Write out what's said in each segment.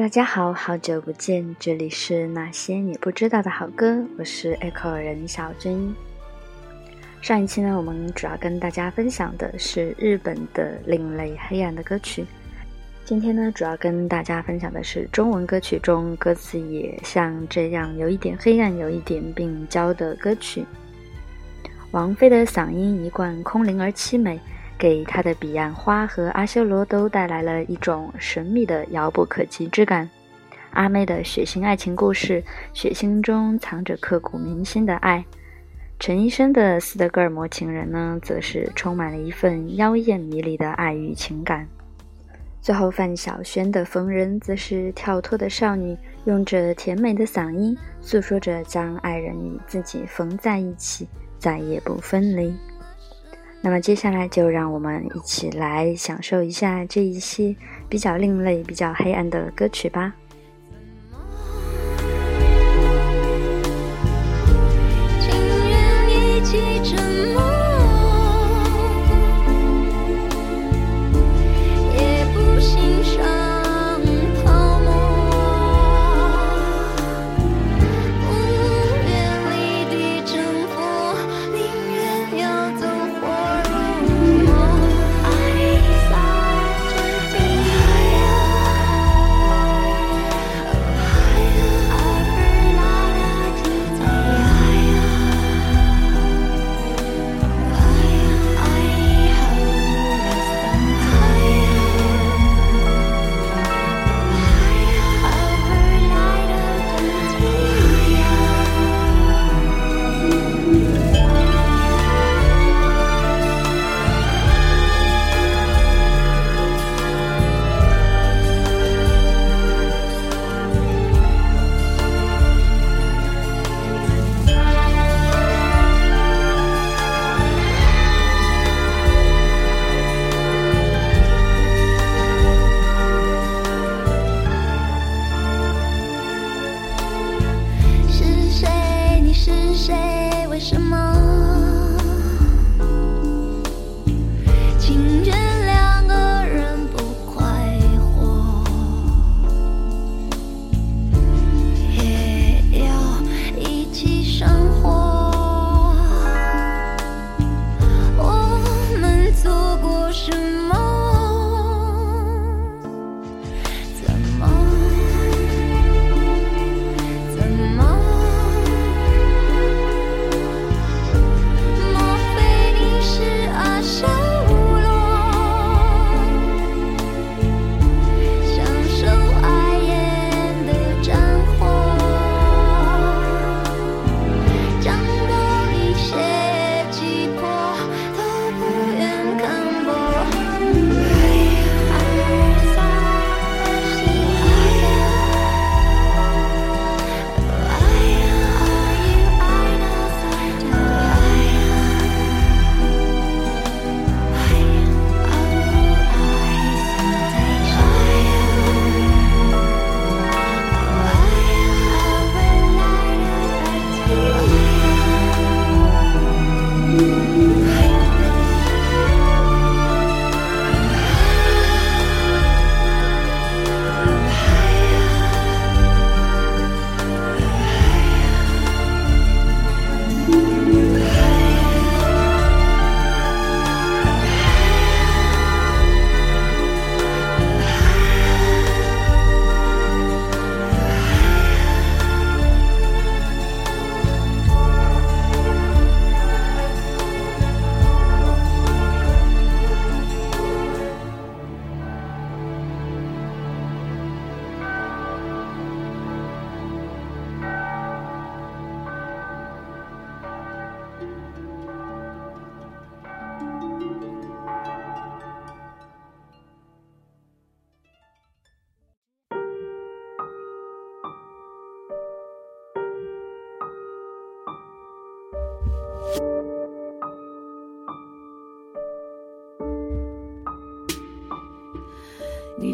大家好，好久不见，这里是那些你不知道的好歌，我是 Echo 人小真。上一期呢，我们主要跟大家分享的是日本的另类黑暗的歌曲。今天呢，主要跟大家分享的是中文歌曲中歌词也像这样有一点黑暗、有一点病娇的歌曲。王菲的嗓音一贯空灵而凄美。给他的彼岸花和阿修罗都带来了一种神秘的遥不可及之感。阿妹的血腥爱情故事，血腥中藏着刻骨铭心的爱。陈医生的《斯德哥尔摩情人》呢，则是充满了一份妖艳迷离的爱与情感。最后，范晓萱的《缝人》则是跳脱的少女，用着甜美的嗓音诉说着将爱人与自己缝在一起，再也不分离。那么接下来就让我们一起来享受一下这一期比较另类、比较黑暗的歌曲吧。谁？为什么？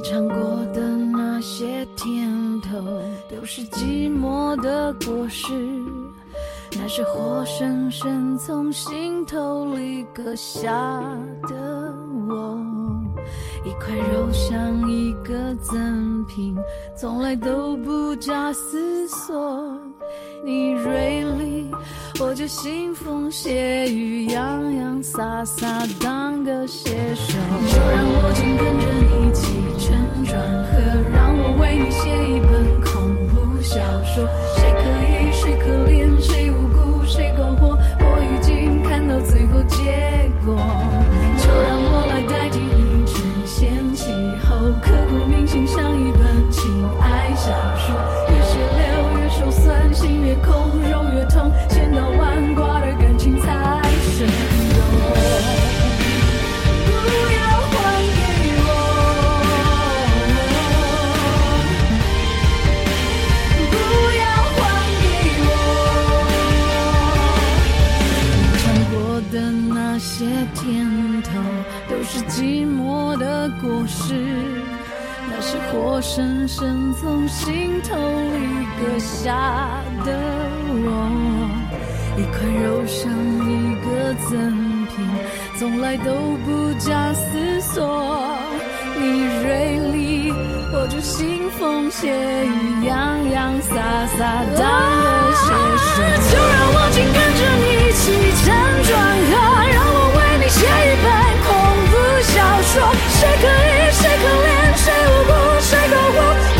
尝过的那些甜头，都是寂寞的果实。那是活生生从心头里割下的我，一块肉像一个赠品，从来都不假思索。你锐利。我就信风血雨，洋洋洒洒，当个写手。就让我紧跟着你起承转合，让我为你写一本恐怖小说。谁可疑？谁可怜？谁无辜？谁苟活？我已经看到最后结果。果实，那是活生生从心头里割下的我，一块肉像一个赠品，从来都不假思索。你锐利，我就腥风血雨，洋洋洒洒当个写手，就让我紧跟着你起承转合，让我为你写一本。小说，谁可以？谁可怜？谁无辜？谁苟活？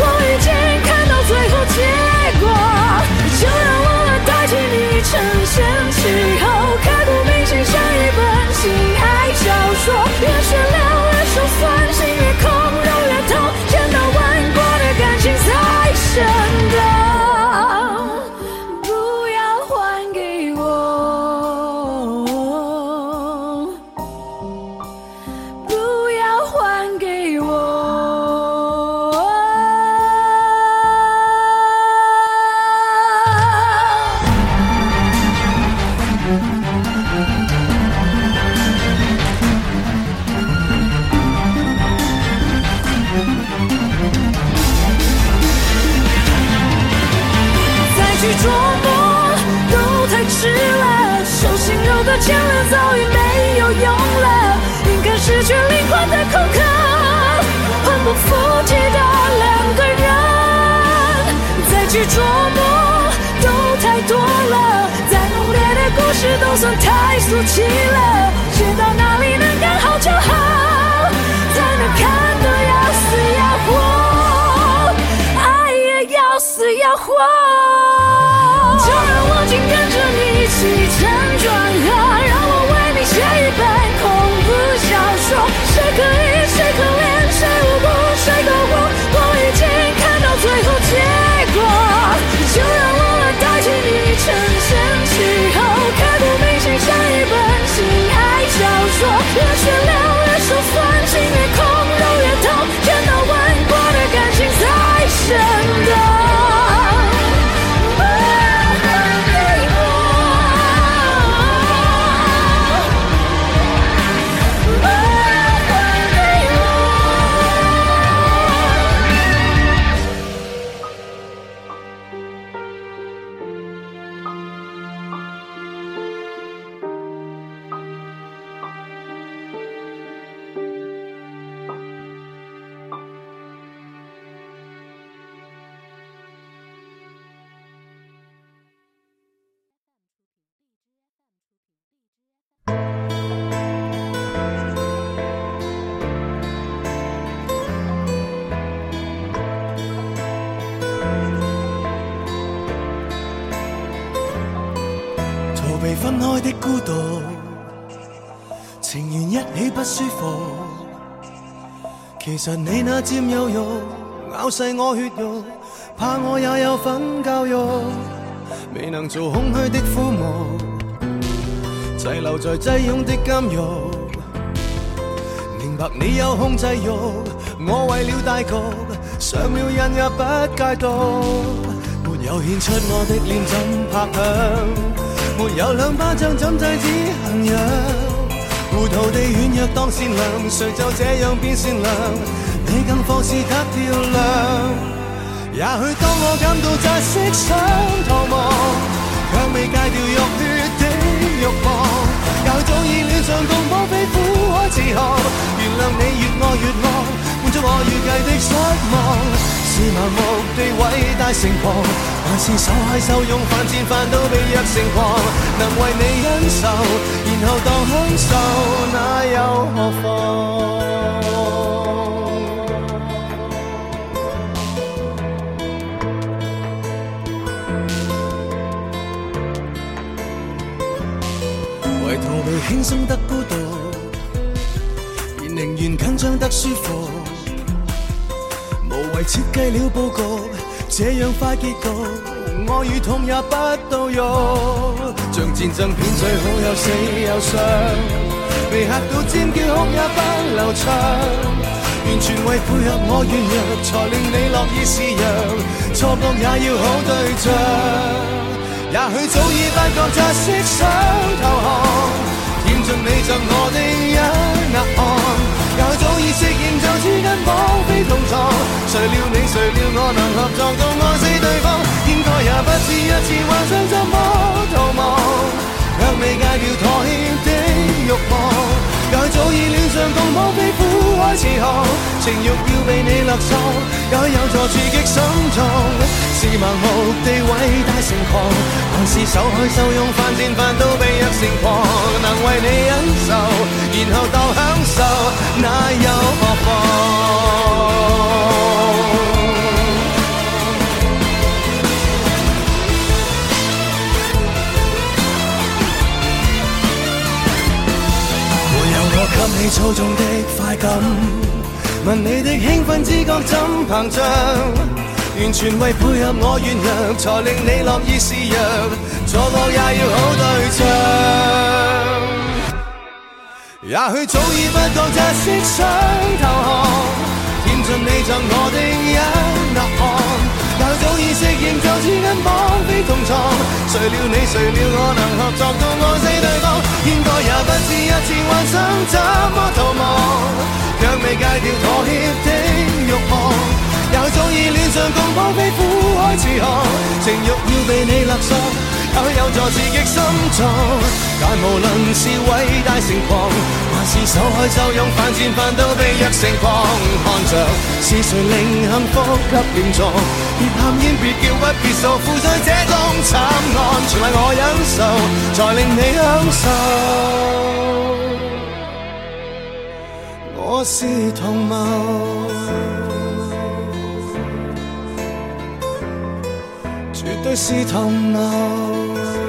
失了，手心揉的牵连早已没有用了，应该失去灵魂的空壳，换不复起的两个人，再去琢磨都太多了，再浓烈的故事都算太俗气了，写到哪里能刚好就好，再难看都要死要活，爱也要死要活。情愿一起不舒服，其实你那占有欲咬碎我血肉，怕我也有份教育，未能做空虚的父母，滞留在挤拥的监狱。明白你有控制欲，我为了大局，上了瘾也不戒毒，没有献出我的脸怎拍响？没有两巴掌怎制止？痕仰，糊涂地软弱当善良，谁就这样变善良？你更放肆得漂亮。也许当我感到窒息想逃亡，却未戒掉肉血的欲望。也许早已恋上共舞比苦海自航，原谅你越爱越忘，满足我预计的失望。是盲目地伟大成狂，还是受害受用犯贱犯到被虐成狂？能为你忍受，然后当享受，那又何妨？为逃避轻松得孤独，便宁愿紧张得舒服。为设计了布局，这样快结局，爱与痛也不到用。像战争片最好有死有伤，被吓到尖叫哭也不流畅。完全为配合我软弱，才令你乐意示弱。错觉也要好对象。也许早已发觉窒息想投降，欠尽你赠我的一额汗。适应就似跟绑，非同床。谁料你，谁料我，能合作到爱死对方？应该也不止一次，幻想怎么逃亡？向未戒掉妥协的欲望，该早已恋上共绑，匪苦海慈航。情欲要被你勒索，该有助刺激心脏。是盲目地伟大成狂，还是受害受用，犯贱犯到被虐成狂？能为你忍受。多重的快感，问你的兴奋知觉怎膨胀？完全为配合我软弱，才令你乐意示弱，错过也要好对象。也许早已不觉诈死想投降，献尽你赠我的一呐喊。也许早已适应就此跟绑匪同床，谁料你谁料我能合作到爱死对方。应该也不止一次，幻想怎么逃亡？却未戒掉妥协的欲望，又早已恋上共抱臂、苦海自航。情欲要被你勒索？有有助刺激心脏，但无论是伟大盛狂，还是受害受用犯贱犯到被虐成狂，看着是谁令幸福给乱撞？别喊冤，别叫屈，别受苦，在这种惨案，全为我忍受，才令你享受。我是同谋。绝对是头脑。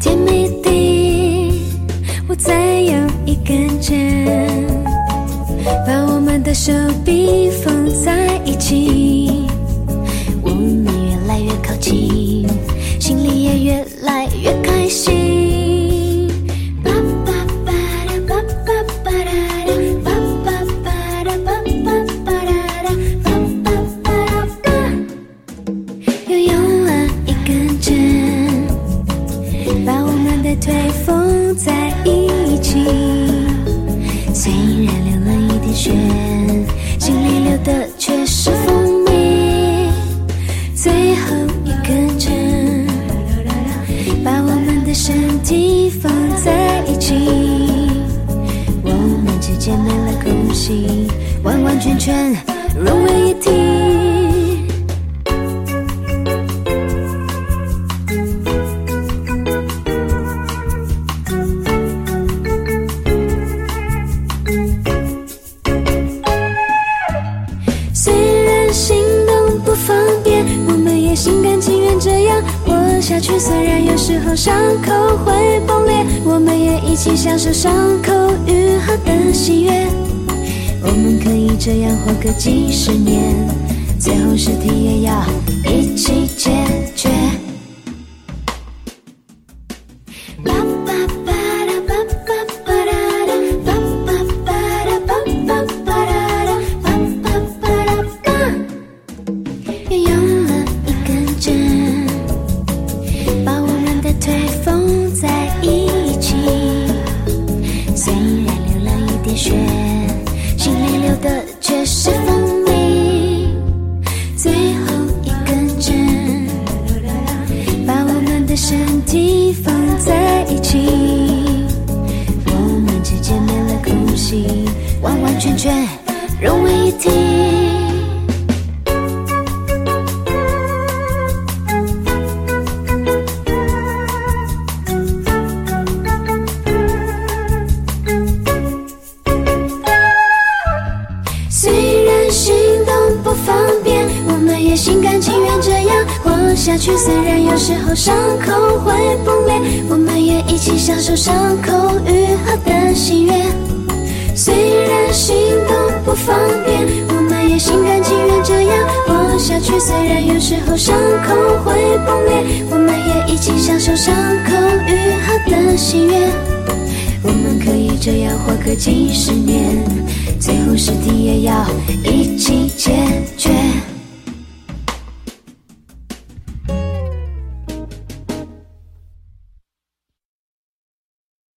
甜蜜的，我再用一根针把我们的手臂缝在一起，我们越来越靠近，心里也越来越开心。下去，虽然有时候伤口会崩裂，我们也一起享受伤口愈合的喜悦。我们可以这样活个几十年，最后尸体也要一起捡。下去，虽然有时候伤口会破裂，我们也一起享受伤口愈合的喜悦。虽然行动不方便，我们也心甘情愿这样过下去。虽然有时候伤口会破裂，我们也一起享受伤口愈合的喜悦。我们可以这样活个几十年，最后尸体也要一起解决。